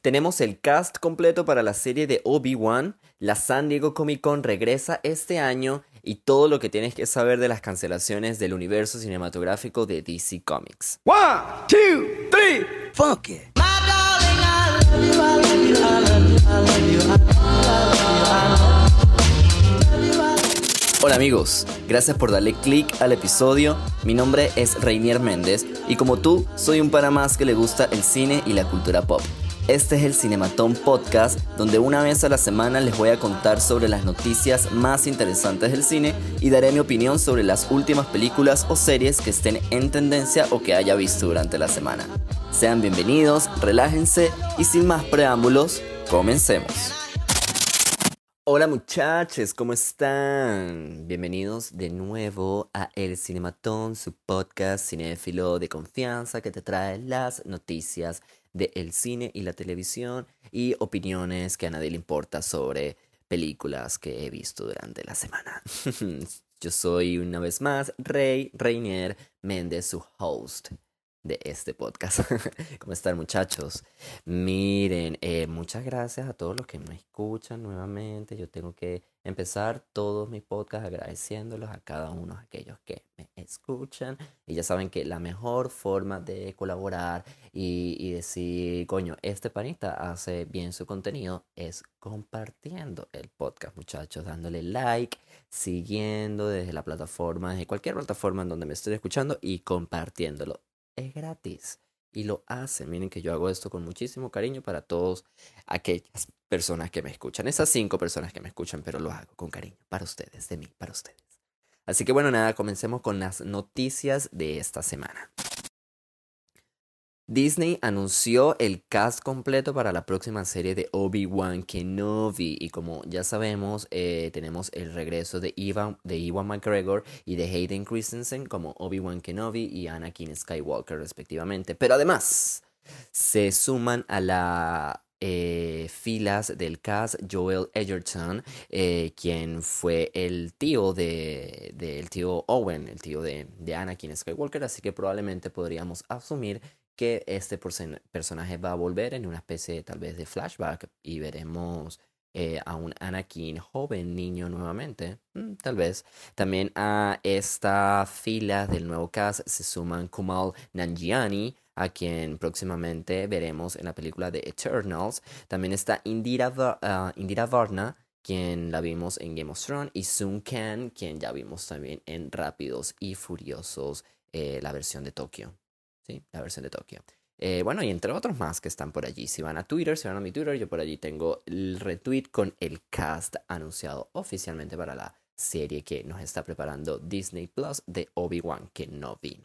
Tenemos el cast completo para la serie de Obi-Wan, la San Diego Comic Con regresa este año y todo lo que tienes que saber de las cancelaciones del universo cinematográfico de DC Comics. One, two, three, funk it. Hola amigos, gracias por darle click al episodio. Mi nombre es Reinier Méndez y como tú, soy un para más que le gusta el cine y la cultura pop. Este es el Cinematón Podcast, donde una vez a la semana les voy a contar sobre las noticias más interesantes del cine y daré mi opinión sobre las últimas películas o series que estén en tendencia o que haya visto durante la semana. Sean bienvenidos, relájense y sin más preámbulos, comencemos. Hola muchachos, ¿cómo están? Bienvenidos de nuevo a El Cinematón, su podcast cinéfilo de confianza que te trae las noticias del cine y la televisión y opiniones que a nadie le importa sobre películas que he visto durante la semana. Yo soy una vez más Rey Reinier Méndez, su host de este podcast. ¿Cómo están muchachos? Miren, eh, muchas gracias a todos los que me escuchan nuevamente. Yo tengo que empezar todos mis podcasts agradeciéndolos a cada uno de aquellos que me escuchan. Y ya saben que la mejor forma de colaborar y, y decir, coño, este panista hace bien su contenido es compartiendo el podcast, muchachos, dándole like, siguiendo desde la plataforma, desde cualquier plataforma en donde me estoy escuchando y compartiéndolo es gratis. Y lo hacen. Miren que yo hago esto con muchísimo cariño para todas aquellas personas que me escuchan. Esas cinco personas que me escuchan, pero lo hago con cariño. Para ustedes, de mí, para ustedes. Así que bueno, nada, comencemos con las noticias de esta semana. Disney anunció el cast completo para la próxima serie de Obi-Wan Kenobi y como ya sabemos eh, tenemos el regreso de Ivan, de McGregor y de Hayden Christensen como Obi-Wan Kenobi y Anakin Skywalker respectivamente. Pero además se suman a la eh, filas del cast Joel Edgerton, eh, quien fue el tío de, tío Owen, el tío de, de Anakin Skywalker, así que probablemente podríamos asumir que este personaje va a volver en una especie tal vez de flashback y veremos eh, a un Anakin joven niño nuevamente, mm, tal vez. También a esta fila del nuevo cast se suman Kumal Nanjiani, a quien próximamente veremos en la película de Eternals. También está Indira, ah, Indira Varna, quien la vimos en Game of Thrones, y Sun Kang, quien ya vimos también en Rápidos y Furiosos, eh, la versión de Tokio. La versión de Tokio. Eh, bueno, y entre otros más que están por allí. Si van a Twitter, si van a mi Twitter, yo por allí tengo el retweet con el cast anunciado oficialmente para la serie que nos está preparando Disney Plus de Obi-Wan Kenobi.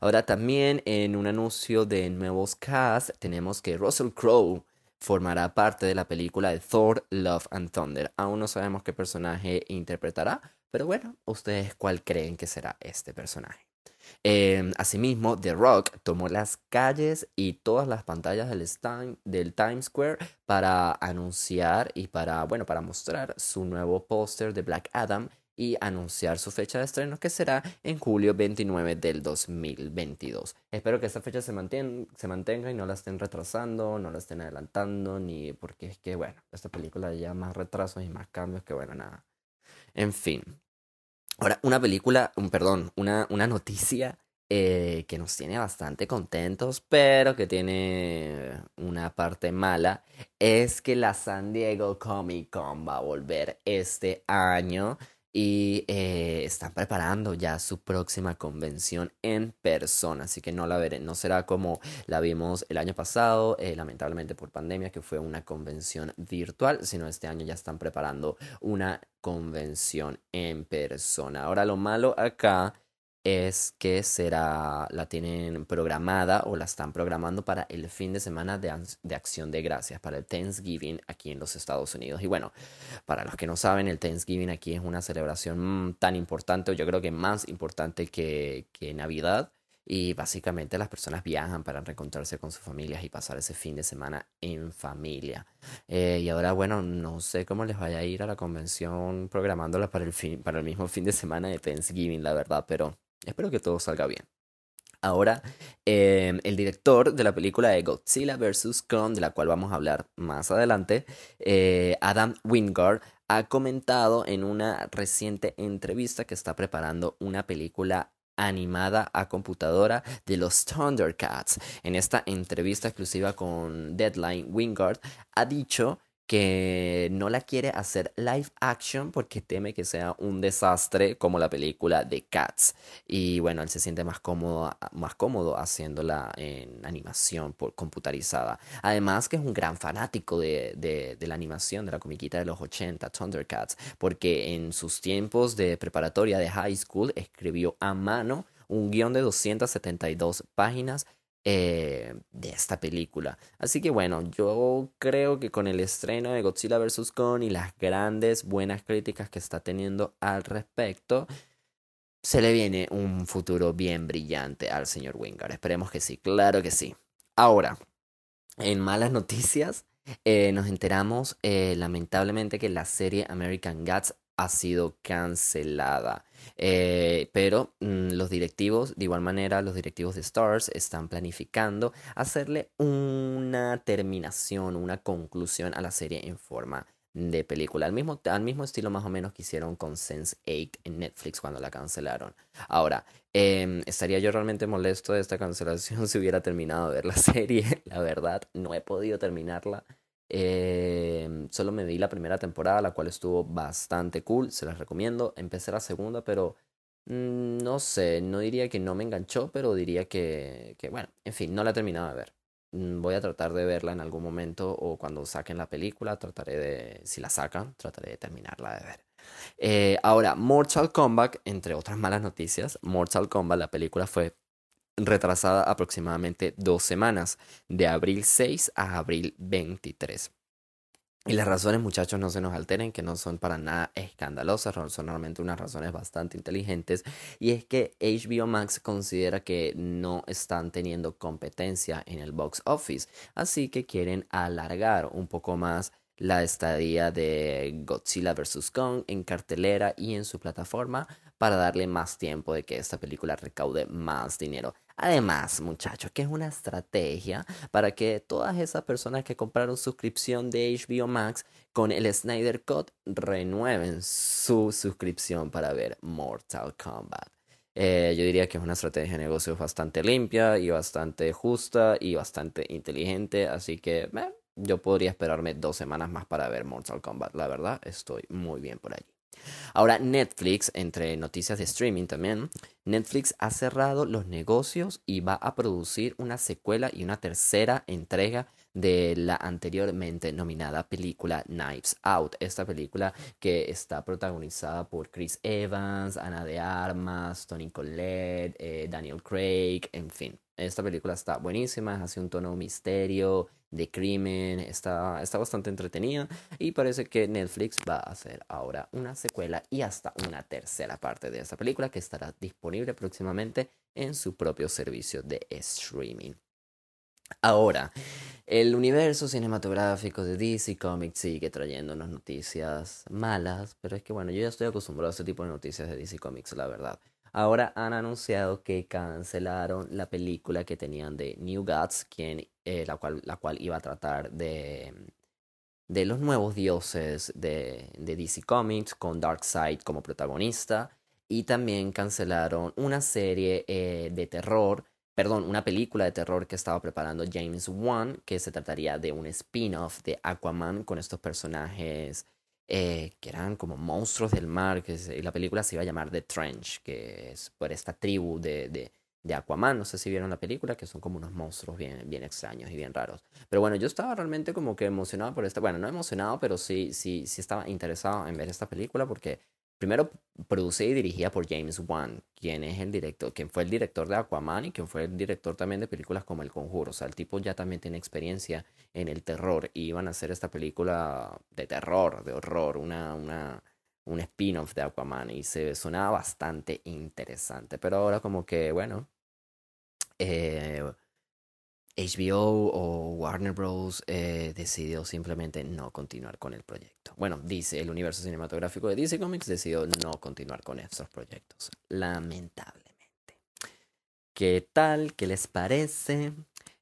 Ahora también en un anuncio de nuevos cast tenemos que Russell Crowe formará parte de la película de Thor, Love and Thunder. Aún no sabemos qué personaje interpretará, pero bueno, ustedes cuál creen que será este personaje. Em, asimismo, The Rock tomó las calles y todas las pantallas del, del Times Square para anunciar y para, bueno, para mostrar su nuevo póster de Black Adam y anunciar su fecha de estreno que será en julio 29 del 2022. Espero que esta fecha se, se mantenga y no la estén retrasando, no la estén adelantando, ni porque es que, bueno, esta película ya más retrasos y más cambios que, bueno, nada. En fin, Ahora, una película, un perdón, una, una noticia eh, que nos tiene bastante contentos, pero que tiene una parte mala, es que la San Diego Comic Con va a volver este año y eh, están preparando ya su próxima convención en persona, así que no la veré, no será como la vimos el año pasado, eh, lamentablemente por pandemia, que fue una convención virtual, sino este año ya están preparando una convención en persona. Ahora lo malo acá es que será, la tienen programada o la están programando para el fin de semana de, de, acción de gracias, para el Thanksgiving aquí en los Estados Unidos. Y bueno, para los que no saben, el Thanksgiving aquí es una celebración mm, tan importante, o yo creo que más importante que, que Navidad. Y básicamente las personas viajan para reencontrarse con sus familias y pasar ese fin de semana en familia. Eh, y ahora, bueno, no sé cómo les vaya a ir a la convención programándola para el, fin, para el mismo fin de semana de Thanksgiving, la verdad, pero Espero que todo salga bien. Ahora, em, el director de la película de Godzilla vs. Kong, de la cual vamos a hablar más adelante, eh, Adam Wingard, ha comentado en una reciente entrevista que está preparando una película animada a computadora de los Thundercats. En esta entrevista exclusiva con Deadline, Wingard ha dicho que no la quiere hacer live action porque teme que sea un desastre como la película de Cats. Y bueno, él se siente más cómodo, más cómodo haciéndola en animación por computarizada. Además que es un gran fanático de, de la animación, de la comiquita de los 80, Thundercats, porque en sus tiempos de preparatoria de high school escribió a mano un guion de 272 páginas eh, de esta película. Así que bueno, yo creo que con el estreno de Godzilla vs. Kong y las grandes buenas críticas que está teniendo al respecto, se le viene un futuro bien brillante al señor Wingard. Esperemos que sí, claro que sí. Ahora, en malas noticias, eh, nos enteramos eh, lamentablemente que la serie American Gods ha sido cancelada. Eh, pero mm, los directivos, de igual manera, los directivos de Stars están planificando hacerle una terminación, una conclusión a la serie en forma de película. Al mismo, al mismo estilo más o menos que hicieron con Sense8 en Netflix cuando la cancelaron. Ahora, em, estaría yo realmente molesto de esta cancelación si hubiera terminado de ver la serie. La verdad, no he podido terminarla. Em, solo me vi la primera temporada, la cual estuvo bastante cool, se las recomiendo. Empecé la segunda, pero mm, no sé, no diría que no me enganchó, pero diría que, bueno, en fin, no la he terminado de ver. Mm, voy a tratar de verla en algún momento o cuando saquen la película, trataré de, si la sacan, trataré de terminarla de ver. Eh, ahora, Mortal Kombat, entre otras malas noticias, Mortal Kombat, la película fue retrasada aproximadamente dos semanas, de abril 6 a abril 23. Y las razones, muchachos, no se nos alteren, que no son para nada escandalosas, son normalmente unas razones bastante inteligentes. Y es que HBO Max considera que no están teniendo competencia en el box office, así que quieren alargar un poco más la estadía de Godzilla vs. Kong en cartelera y en su plataforma para darle más tiempo de que esta película recaude más dinero. Además, muchachos, que es una estrategia para que todas esas personas que compraron suscripción de HBO Max con el Snyder Cut renueven su suscripción para ver Mortal Kombat. Eh, yo diría que es una estrategia de negocios bastante limpia y bastante justa y bastante inteligente, así que yo podría esperarme dos semanas más para ver Mortal Kombat. La verdad, estoy muy bien por allí. Ahora Netflix, entre noticias de streaming también, Netflix ha cerrado los negocios y va a producir una secuela y una tercera entrega de la anteriormente nominada película Knives Out. Esta película que está protagonizada por Chris Evans, Ana de Armas, Tony Collette, eh, Daniel Craig, en fin. Esta película está buenísima, hace un tono misterio, de crimen, está, está bastante entretenida y parece que Netflix va a hacer ahora una secuela y hasta una tercera parte de esta película que estará disponible próximamente en su propio servicio de streaming. Ahora, el universo cinematográfico de DC Comics sigue trayéndonos noticias malas, pero es que bueno, yo ya estoy acostumbrado a este tipo de noticias de DC Comics, la verdad. Ahora han anunciado que cancelaron la película que tenían de New Gods, eh, la, cual, iba a tratar de, de los nuevos dioses de, de DC Comics, con Darkseid como protagonista. Y también cancelaron una serie eh, de terror, perdón, una película de terror que estaba preparando James Wan, que se trataría de un spin-off de Aquaman con estos personajes eh, que eran como monstruos del mar, que y la película se iba a llamar The Trench, que es por esta tribu de, de, de, Aquaman, no sé si vieron la película, que son como unos monstruos bien, bien extraños y bien raros. Pero bueno, yo estaba realmente como que emocionado por esta, bueno, no emocionado, pero sí, sí, sí estaba interesado en ver esta película porque Primero, producida y dirigida por James Wan, quien es el director, quien fue el director de Aquaman y quien fue el director también de películas como El Conjuro. O sea, el tipo ya también tiene experiencia en el terror y iban a hacer esta película de terror, de horror, una, una, un spin-off de Aquaman y se sonaba bastante interesante. Pero ahora como que, bueno, eh, HBO o Warner Bros. Eh, decidió simplemente no continuar con el proyecto. Bueno, dice el universo cinematográfico de DC Comics decidió no continuar con estos proyectos, lamentablemente. ¿Qué tal? ¿Qué les parece?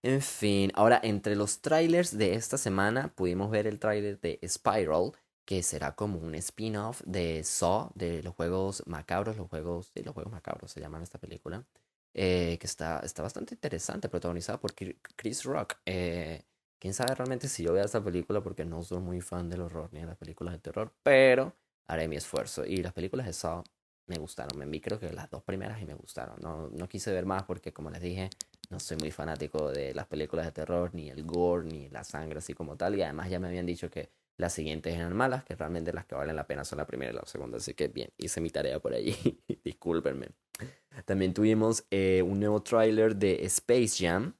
En fin, ahora entre los trailers de esta semana pudimos ver el trailer de Spiral, que será como un spin-off de Saw, de los juegos macabros, los juegos, los juegos macabros se llaman esta película, eh, que está, está bastante interesante, protagonizada por Chris Rock. Eh, quién sabe realmente si yo vea esta película porque no soy muy fan del horror ni de las películas de terror, pero haré mi esfuerzo. Y las películas de Saw me gustaron, me vi creo que las dos primeras y me gustaron. No, no quise ver más porque como les dije, no soy muy fanático de las películas de terror, ni el gore, ni la sangre así como tal. Y además ya me habían dicho que las siguientes eran malas, que realmente las que valen la pena son la primera y la segunda. Así que bien, hice mi tarea por allí. Discúlpenme. También tuvimos eh, un nuevo tráiler de Space Jam,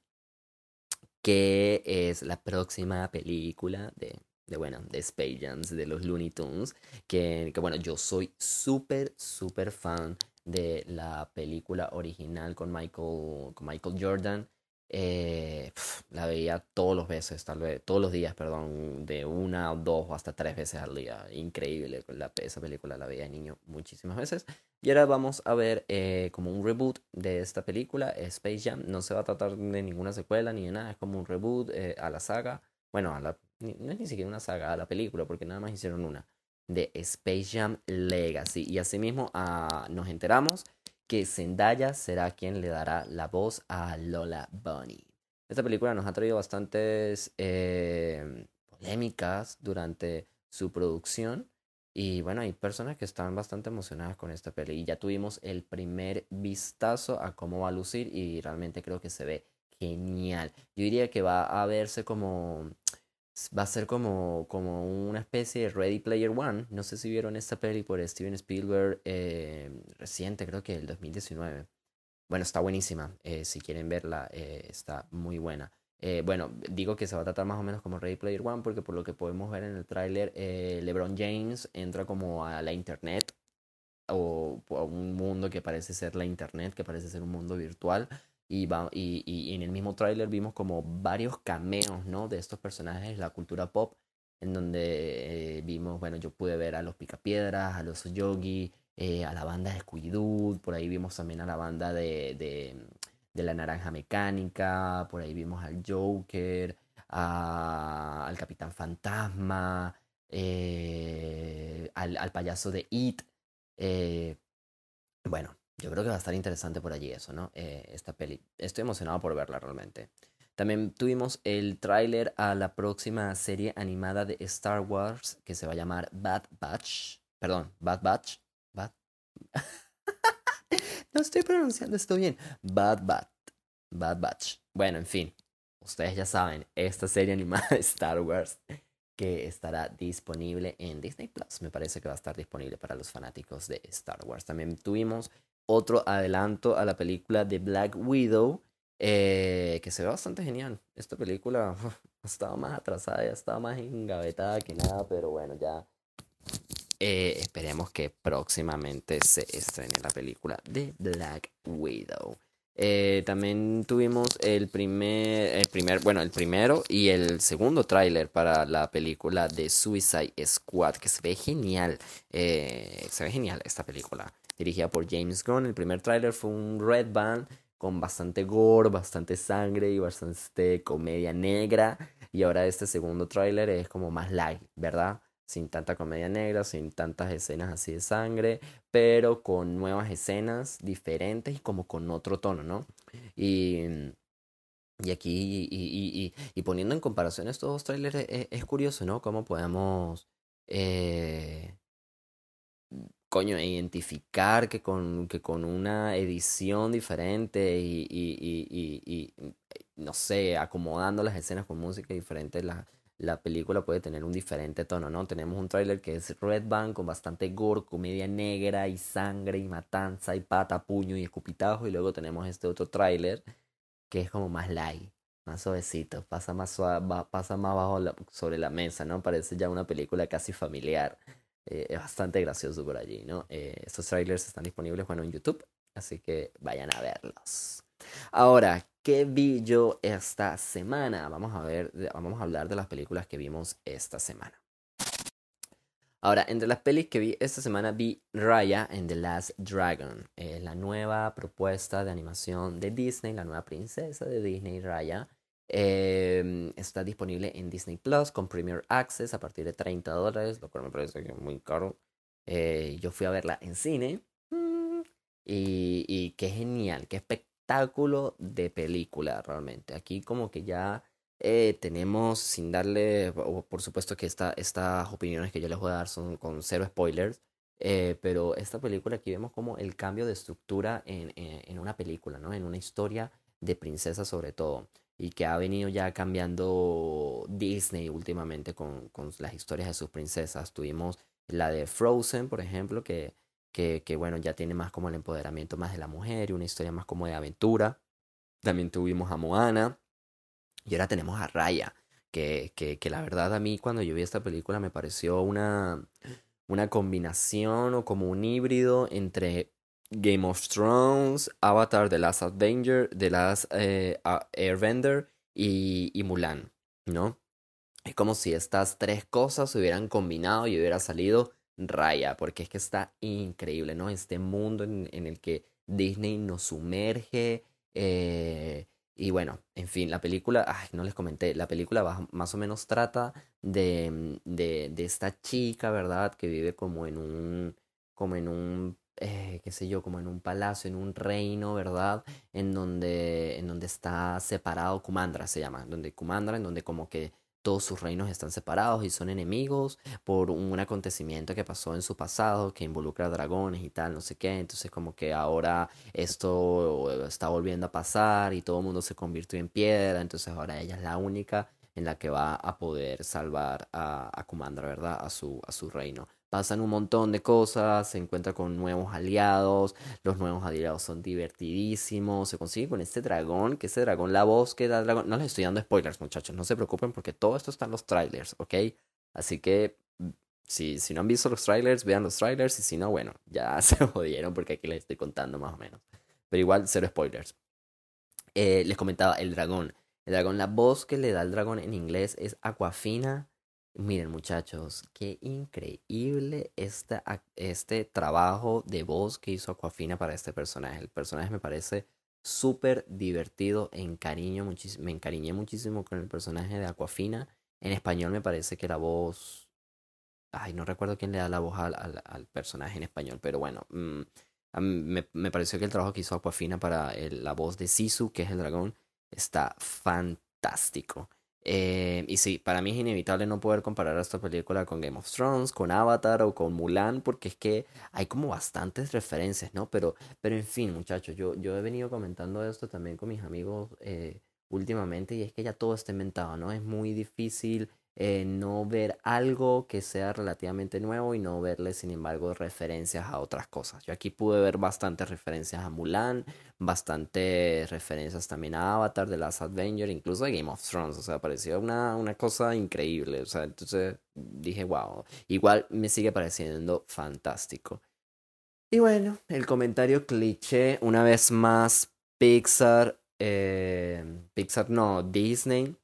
que es la próxima película de, de, bueno, de Space Jam, de los Looney Tunes, que, que bueno, yo soy súper, súper fan de la película original con Michael, con Michael Jordan. Eh, la veía todos los veces, todos los días, perdón, de una dos o hasta tres veces al día. Increíble, la, esa película la veía de niño muchísimas veces. Y ahora vamos a ver eh, como un reboot de esta película, Space Jam. No se va a tratar de ninguna secuela ni de nada, es como un reboot eh, a la saga. Bueno, a la, no es ni siquiera una saga, a la película, porque nada más hicieron una de Space Jam Legacy. Y asimismo ah, nos enteramos que Zendaya será quien le dará la voz a Lola Bunny. Esta película nos ha traído bastantes eh, polémicas durante su producción. Y bueno, hay personas que están bastante emocionadas con esta peli. Y ya tuvimos el primer vistazo a cómo va a lucir y realmente creo que se ve genial. Yo diría que va a verse como va a ser como, como una especie de Ready Player One. No sé si vieron esta peli por Steven Spielberg eh, reciente, creo que el 2019. Bueno, está buenísima. Eh, si quieren verla, eh, está muy buena. bueno, digo que se va a tratar más o menos como Ready Player One porque por lo que podemos ver en el tráiler, LeBron James entra como a la internet o a un mundo que parece ser la internet, que parece ser un mundo virtual y, y, y, en el mismo tráiler vimos como varios cameos, ¿no? De estos personajes de la cultura pop, en donde eh, vimos, bueno, yo pude ver a los Picapiedras, a los Yogi, eh, a la banda de scooby por ahí vimos también a la banda de, de, la Naranja Mecánica, por ahí vimos al Joker, al Capitán Fantasma, eh, al, al, payaso de It. bueno, yo creo que va a estar interesante por allí eso, ¿no? Eh, esta peli. Estoy emocionado por verla realmente. También tuvimos el tráiler a la próxima serie animada de Star Wars que se va a llamar Bad Batch. Perdón, Bad Batch. Bad. no estoy pronunciando esto bien. Bad Bat. Bad Batch. Bueno, en fin. Ustedes ya saben, esta serie animada de Star Wars que estará disponible en Disney Plus. Me parece que va a estar disponible para los fanáticos de Star Wars. También tuvimos otro adelanto a la película de Black Widow, eh, que se ve bastante genial. Esta película estaba más atrasada, ya estaba más engavetada que nada, pero bueno, ya eh, esperemos que próximamente se estrene la película de Black Widow. Eh, también tuvimos el primer, el primer, bueno, el primero y el segundo tráiler para la película de Suicide Squad, que se ve genial. se ve genial esta película dirigida por James Gunn. El primer tráiler fue un red band con bastante gore, bastante sangre y bastante comedia negra. Y ahora este segundo tráiler es como más light, ¿verdad? Sin tanta comedia negra, sin tantas escenas así de sangre, pero con nuevas escenas diferentes y como con otro tono, ¿no? Y, y aquí, y, y, poniendo en comparación estos dos trailers, es, es curioso, ¿no? Cómo podemos eh, coño, identificar que con, que con una edición diferente y, no sé, acomodando las escenas con música diferente, la, la película puede tener un diferente tono, ¿no? Tenemos un tráiler que es Red Band con bastante gore, comedia negra y sangre y matanza y pata, puño y escupitajo y luego tenemos este otro tráiler que es como más light, más suavecito, pasa más suave, pasa más bajo sobre la mesa, ¿no? Parece ya una película casi familiar. Eh, es bastante gracioso por allí, ¿no? Eh, estos trailers están disponibles, bueno, en YouTube, así que vayan a verlos. Ahora, ¿qué vi yo esta semana? Vamos a ver, vamos a hablar de las películas que vimos esta semana. Ahora, entre las pelis que vi esta semana vi Raya and the Last Dragon, eh, la nueva propuesta de animación de Disney, la nueva princesa de Disney, Raya. Em, está disponible en Disney Plus con Premier Access a partir de 30 dólares, lo cual me parece muy caro. Eh, yo fui a verla en cine mm, y, y qué genial, qué espectáculo de película realmente. Aquí como que ya eh, tenemos, sin darle, por supuesto que esta, estas opiniones que yo les voy a dar son con cero spoilers, eh, pero esta película aquí vemos como el cambio de estructura en, en, una película, ¿no? En una historia de princesa sobre todo, y que ha venido ya cambiando Disney últimamente con, con las historias de sus princesas. Tuvimos la de Frozen, por ejemplo, que, que, bueno, ya tiene más como el empoderamiento más de la mujer y una historia más como de aventura. También tuvimos a Moana, y ahora tenemos a Raya, que, que, que la verdad a mí cuando yo vi esta película me pareció una, una combinación o como un híbrido entre Game of Thrones, Avatar, The Last Avenger, The Last eh, Airbender y, y Mulan, ¿no? Es como si estas tres cosas se hubieran combinado y hubiera salido Raya, porque es que está increíble, ¿no? Este mundo en, el que Disney nos sumerge, eh, y bueno, en fin, la película, ay, no les comenté, la película más o menos trata de, de, de esta chica, ¿verdad? Que vive como en un, como en un, eh, qué sé yo, como en un palacio, en un reino, ¿verdad? En donde, en donde está separado, Kumandra se llama, donde Kumandra, en donde como que todos sus reinos están separados y son enemigos por un acontecimiento que pasó en su pasado que involucra dragones y tal, no sé qué. Entonces como que ahora esto está volviendo a pasar y todo el mundo se convirtió en piedra. Entonces ahora ella es la única en la que va a poder salvar a, a Kumandra, ¿verdad? A su, a su reino pasan un montón de cosas, se encuentra con nuevos aliados, los nuevos aliados son divertidísimos, se consigue con este dragón, que ese dragón, la voz que da el dragón, no les estoy dando spoilers muchachos, no se preocupen porque todo esto está en los trailers, ¿ok? Así que si, si no han visto los trailers, vean los trailers y si no, bueno, ya se jodieron porque aquí les estoy contando más o menos. Pero igual, cero spoilers. Eh, les comentaba, el dragón. El dragón, la voz que le da el dragón en inglés es Aquafina Miren muchachos, qué increíble esta, este trabajo de voz que hizo Aquafina para este personaje. El personaje me parece súper divertido, encariño me encariñé muchísimo con el personaje de Aquafina. En español me parece que la voz... Ay, no recuerdo quién le da la voz al, al, personaje en español, pero bueno, mm, me, me, pareció que el trabajo que hizo Aquafina para la voz de Sisu, que es el dragón, está fantástico. Eh, y sí, para mí es inevitable no poder comparar esta película con Game of Thrones, con Avatar o con Mulan, porque es que hay como bastantes referencias, ¿no? Pero, pero en fin, muchachos, yo, yo he venido comentando esto también con mis amigos eh, últimamente y es que ya todo está inventado, ¿no? Es muy difícil eh, no ver algo que sea relativamente nuevo y no verle, sin embargo, referencias a otras cosas. Yo aquí pude ver bastantes referencias a Mulan, bastantes referencias también a Avatar, de Last Avenger, incluso a Game of Thrones. O sea, parecía una, una cosa increíble. O sea, entonces dije, wow, igual me sigue pareciendo fantástico. Y bueno, el comentario cliché, una vez más, Pixar, eh, Pixar no, Disney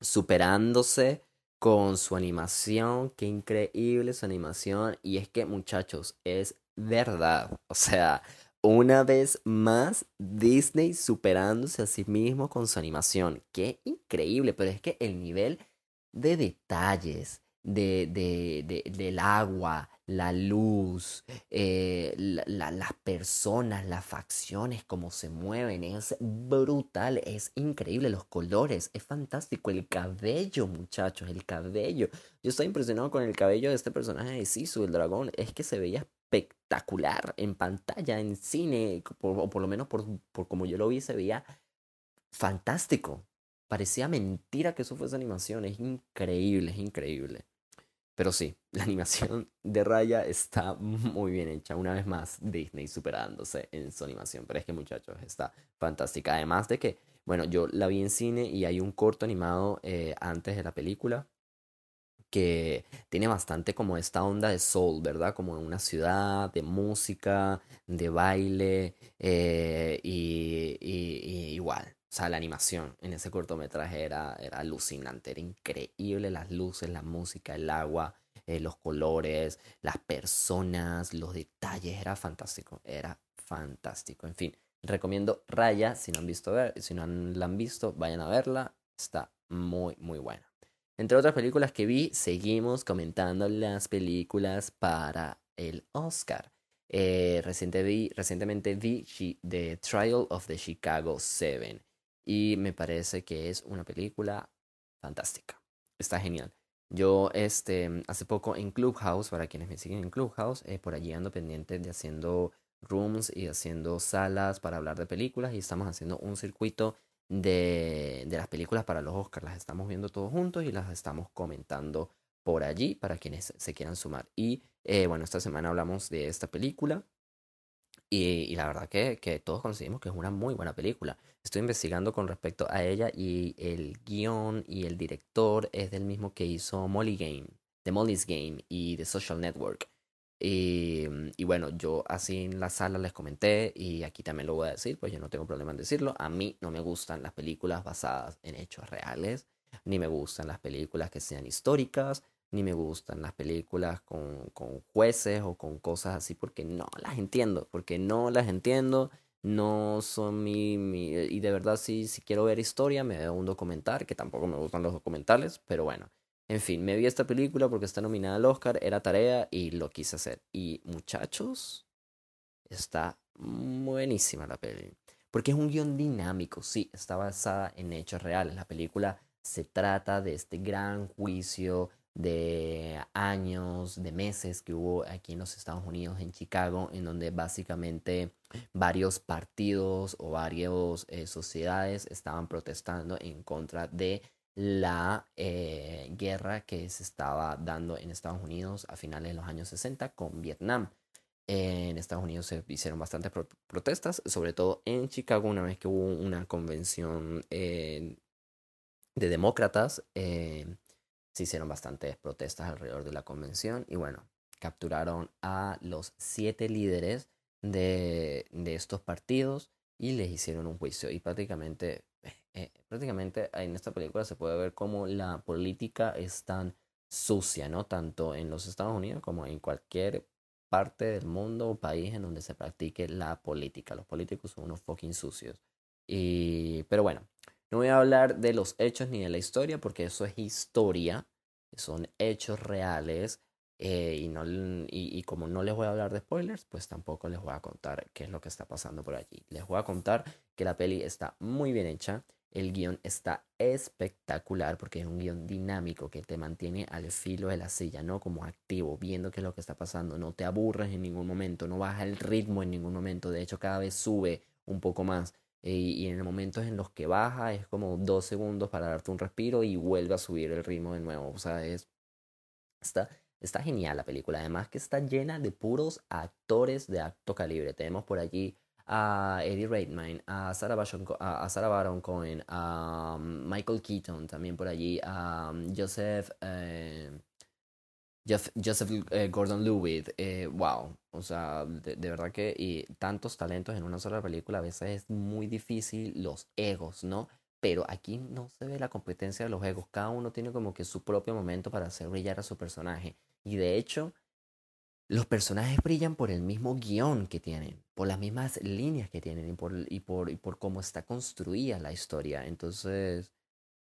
superándose con su animación, qué increíble su animación. Y es que muchachos, es verdad. O sea, una vez más, Disney superándose a sí mismo con su animación. Qué increíble, pero es que el nivel de detalles, de, de, de del agua, la luz, eh, las personas, las facciones, cómo se mueven, es brutal, es increíble, los colores, es fantástico, el cabello, muchachos, el cabello. Yo estoy impresionado con el cabello de este personaje de Sisu, el dragón, es que se veía espectacular en pantalla, en cine, o por lo menos por, por como yo lo vi, se veía fantástico. Parecía mentira que eso fuese animación, es increíble, es increíble. Pero sí, la animación de Raya está muy bien hecha. Una vez más, Disney superándose en su animación. Pero es que, muchachos, está fantástica. Además de que, bueno, yo la vi en cine y hay un corto animado eh, antes de la película que tiene bastante como esta onda de soul, ¿verdad? Como en una ciudad, de música, de baile eh, y, y igual. O sea, la animación en ese cortometraje era, era alucinante, era increíble las luces, la música, el agua, eh, los colores, las personas, los detalles, era fantástico, era fantástico. En fin, recomiendo Raya, si no han visto ver, si no la han visto, vayan a verla, está muy muy buena. Entre otras películas que vi, seguimos comentando las películas para el Oscar. Eh, vi, recientemente vi The Trial of the Chicago 7 y me parece que es una película fantástica. Está genial. Yo este, hace poco en Clubhouse, para quienes me siguen en Clubhouse, eh, por allí ando pendiente de haciendo rooms y haciendo salas para hablar de películas y estamos haciendo un circuito de, de las películas para los Oscars. Las estamos viendo todos juntos y las estamos comentando por allí para quienes se quieran sumar. Y eh, bueno, esta semana hablamos de esta película y, la verdad que, que, todos conseguimos que es una muy buena película. Estoy investigando con respecto a ella y el guion y el director es del mismo que hizo Molly Game, The Molly's Game y The Social Network. Y, y, bueno, yo así en la sala les comenté y aquí también lo voy a decir, pues yo no tengo problema en decirlo. A mí no me gustan las películas basadas en hechos reales, ni me gustan las películas que sean históricas, ni me gustan las películas con, con jueces o con cosas así porque no las entiendo, porque no las entiendo, no son mi, mi y de verdad si, si quiero ver historia me veo un documental, que tampoco me gustan los documentales, pero bueno, en fin, me vi esta película porque está nominada al Oscar, era tarea y lo quise hacer. Y muchachos, está buenísima la peli. Porque es un guion dinámico, sí, está basada en hechos reales. La película se trata de este gran juicio de años, de meses que hubo aquí en los Estados Unidos, en Chicago, en donde básicamente varios partidos o varias eh, sociedades estaban protestando en contra de la eh, guerra que se estaba dando en Estados Unidos a finales de los años 60 con Vietnam. En Estados Unidos se hicieron bastantes protestas, sobre todo en Chicago, una vez que hubo una convención eh, de demócratas hicieron bastantes protestas alrededor de la convención y bueno, capturaron a los siete líderes de, de estos partidos y les hicieron un juicio y prácticamente, eh, prácticamente en esta película se puede ver cómo la política es tan sucia, ¿no? Tanto en los Estados Unidos como en cualquier parte del mundo o país en donde se practique la política. Los políticos son unos fucking sucios. Y, pero bueno, no voy a hablar de los hechos ni de la historia porque eso es historia, son hechos reales eh, y, no, y, como no les voy a hablar de spoilers, pues tampoco les voy a contar qué es lo que está pasando por allí. Les voy a contar que la peli está muy bien hecha, el guion está espectacular porque es un guion dinámico que te mantiene al filo de la silla, ¿no? Como activo, viendo qué es lo que está pasando, no te aburres en ningún momento, no baja el ritmo en ningún momento, de hecho cada vez sube un poco más. Eh, y, en en momentos en los que baja es como dos segundos para darte un respiro y vuelve a subir el ritmo de nuevo. O sea, es, está, está genial la película. Además que está llena de puros actores de alto calibre. Tenemos por allí a Eddie Redmayne, a Sarah, a Sarah Baron Cohen, a um, Michael Keaton también por allí, a um, Joseph... Eh, Joseph eh, Gordon-Levitt, eh, wow, o sea, de, verdad que y tantos talentos en una sola película a veces es muy difícil los egos, ¿no? Pero aquí no se ve la competencia de los egos, cada uno tiene como que su propio momento para hacer brillar a su personaje. Y de hecho, los personajes brillan por el mismo guion que tienen, por las mismas líneas que tienen y por, y por, y por cómo está construida la historia. Entonces,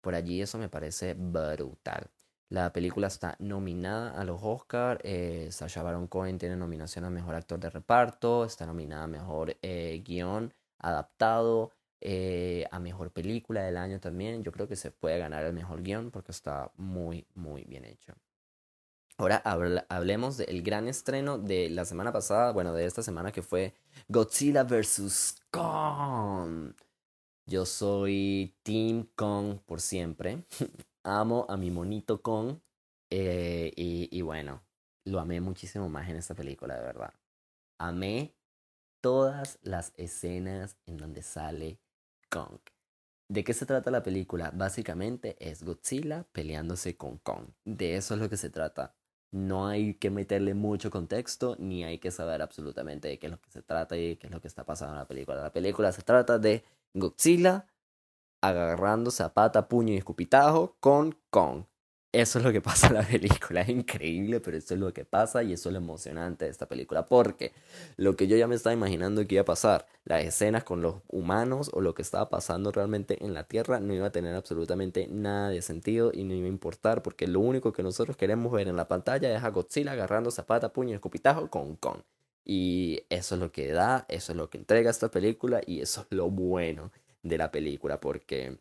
por allí eso me parece brutal. La película está nominada a los Oscars. Eh, Sacha Baron Cohen tiene nominación a Mejor Actor de Reparto. Está nominada a Mejor eh, Guión Adaptado. Eh, a Mejor Película del Año también. Yo creo que se puede ganar el Mejor Guión porque está muy, muy bien hecho. Ahora hablemos del gran estreno de la semana pasada, bueno, de esta semana que fue Godzilla vs. Kong. Yo soy Team Kong por siempre. amo a mi monito con. Eh, y bueno, lo amé muchísimo más en esta película, de verdad. Amé todas las escenas en donde sale Kong. ¿De qué se trata la película? Básicamente es Godzilla peleándose con Kong. De eso es lo que se trata. No hay que meterle mucho contexto, ni hay que saber absolutamente de qué es lo que se trata y qué es lo que está pasando en la película. La película se trata de Godzilla agarrando zapata, puño y escupitajo con Kong. eso es lo que pasa en la película. Es increíble, pero eso es lo que pasa y eso es lo emocionante de esta película. Porque lo que yo ya me estaba imaginando que iba a pasar, las escenas con los humanos o lo que estaba pasando realmente en la Tierra, no iba a tener absolutamente nada de sentido y no iba a importar. Porque lo único que nosotros queremos ver en la pantalla es a Godzilla agarrando zapata, puño y escupitajo con Kong. Y eso es lo que da, eso es lo que entrega esta película y eso es lo bueno de la película. Porque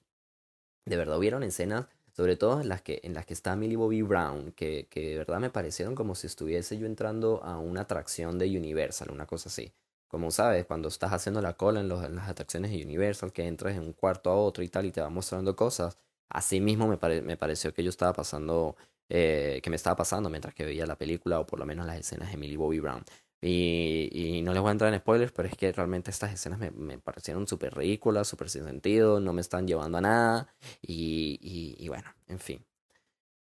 de verdad hubieron escenas sobre todo en las que, en las que está Millie Bobby Brown, que, que de verdad me parecieron como si estuviese yo entrando a una atracción de Universal, una cosa así. Como sabes, cuando estás haciendo la cola en, las atracciones de Universal, que entras en un cuarto a otro y tal y te va mostrando cosas, así mismo me, me pareció que yo estaba pasando, eh, que me estaba pasando mientras que veía la película o por lo menos las escenas de Millie Bobby Brown. Y, no les voy a entrar en spoilers, pero es que realmente estas escenas me, me parecieron súper ridículas, súper sin sentido, no me están llevando a nada. Y, y, y bueno, en fin.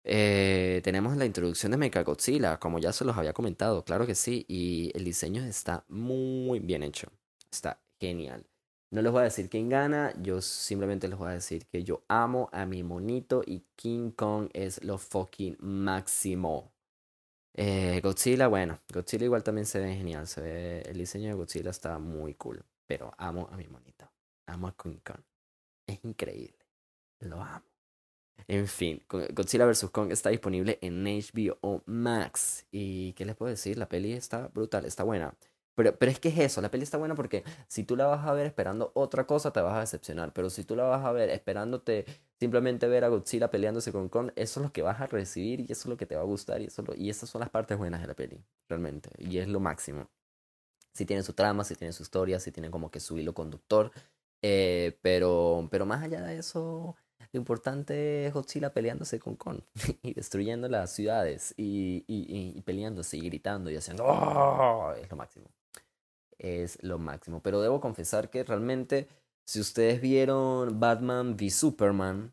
Eh, tenemos la introducción de Mechagodzilla, como ya se los había comentado, claro que sí. Y el diseño está muy bien hecho. Está genial. No les voy a decir quién gana, yo simplemente les voy a decir que yo amo a mi monito y King Kong es lo fucking máximo. Eh, Godzilla, bueno, Godzilla igual también se ve genial. Se ve, el diseño de Godzilla está muy cool. Pero amo a mi monito. Amo a King Kong. Es increíble. Lo amo. En fin, Godzilla vs. Kong está disponible en HBO Max. ¿Y qué les puedo decir? La peli está brutal, está buena. Pero, pero es que es eso, la peli está buena porque si tú la vas a ver esperando otra cosa, te vas a decepcionar. Pero si tú la vas a ver esperándote simplemente ver a Godzilla peleándose con Kong, eso es lo que vas a recibir y eso es lo que te va a gustar y, eso y esas son las partes buenas de la peli, realmente. Y es lo máximo. Si tiene su trama, si tiene su historia, si tiene como que su hilo conductor. Eh, pero, pero más allá de eso, lo importante es Godzilla peleándose con Kong y destruyendo las ciudades y, y, y peleándose y gritando y haciendo ¡Oh! Es lo máximo. Es lo máximo. Pero debo confesar que realmente si ustedes vieron Batman v Superman,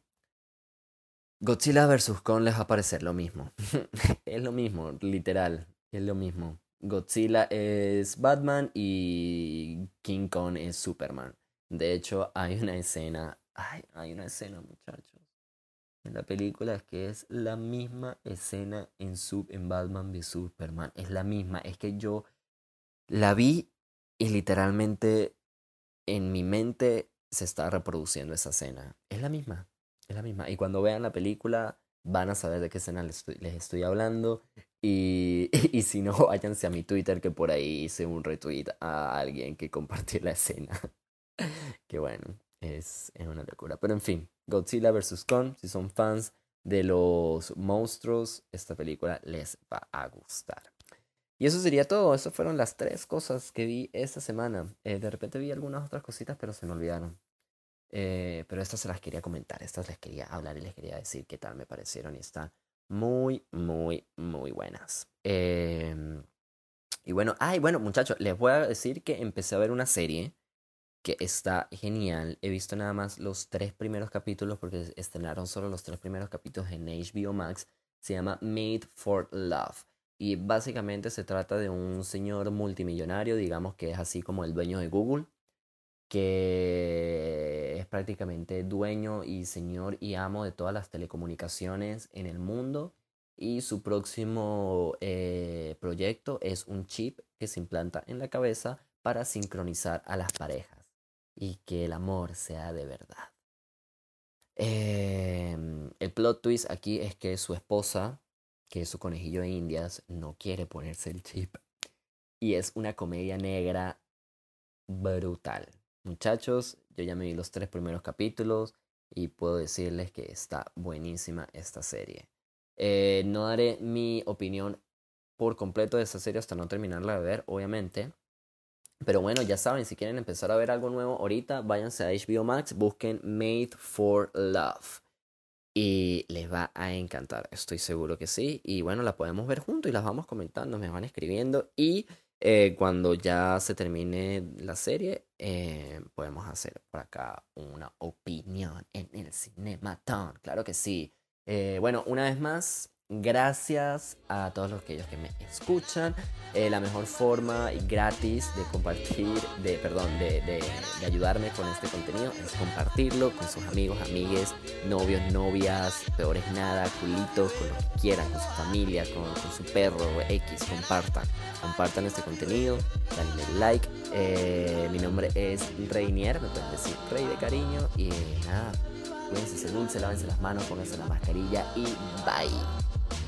Godzilla vs. Kong les va a parecer lo mismo. es lo mismo, literal. Es lo mismo. Godzilla es Batman y King Kong es Superman. De hecho, hay una escena. Ay, hay una escena, muchachos. En la película es que es la misma escena en, sub, en Batman v Superman. Es la misma. Es que yo la vi y literalmente en mi mente se está reproduciendo esa escena. Es la misma, es la misma. Y cuando vean la película van a saber de qué escena les estoy, les estoy hablando. Y, y, si no, váyanse a mi Twitter que por ahí hice un retweet a alguien que compartió la escena. que bueno, es, es una locura. Pero en fin, Godzilla vs. Kong, si son fans de los monstruos, esta película les va a gustar. Y eso sería todo. Esas fueron las tres cosas que vi esta semana. Eh, de repente vi algunas otras cositas, pero se me olvidaron. Eh, pero estas se las quería comentar. Estas les quería hablar y les quería decir qué tal me parecieron. Y están muy, muy, muy buenas. Eh, y bueno, ay, bueno, muchachos, les voy a decir que empecé a ver una serie que está genial. He visto nada más los tres primeros capítulos porque estrenaron solo los tres primeros capítulos en HBO Max. Se llama Made for Love. Y básicamente se trata de un señor multimillonario, digamos que es así como el dueño de Google, que es prácticamente dueño y señor y amo de todas las telecomunicaciones en el mundo. Y su próximo eh, proyecto es un chip que se implanta en la cabeza para sincronizar a las parejas y que el amor sea de verdad. Eh, el plot twist aquí es que su esposa que su conejillo de indias no quiere ponerse el chip. Y es una comedia negra brutal. Muchachos, yo ya me vi los tres primeros capítulos y puedo decirles que está buenísima esta serie. Eh, no daré mi opinión por completo de esta serie hasta no terminarla de ver, obviamente. Pero bueno, ya saben, si quieren empezar a ver algo nuevo ahorita, váyanse a HBO Max, busquen Made for Love y les va a encantar, estoy seguro que sí. Y bueno, la podemos ver juntos y las vamos comentando, me van escribiendo y eh, cuando ya se termine la serie, eh, podemos hacer por acá una opinión en el Cinematón, claro que sí. Eh, bueno, una vez más, gracias a todos los que ellos que me escuchan. Eh, la mejor forma y gratis de compartir, de, perdón, de, ayudarme con este contenido es compartirlo con sus amigos, amigues, novios, novias, peores nada, culitos, con lo que quieran, con su familia, con, con su perro, X, compartan. Compartan este contenido, denle like. Eh, mi nombre es Reinier, me pueden decir Rey de cariño. Y nada, cuídense, se dulce, lávense las manos, pónganse la mascarilla y bye.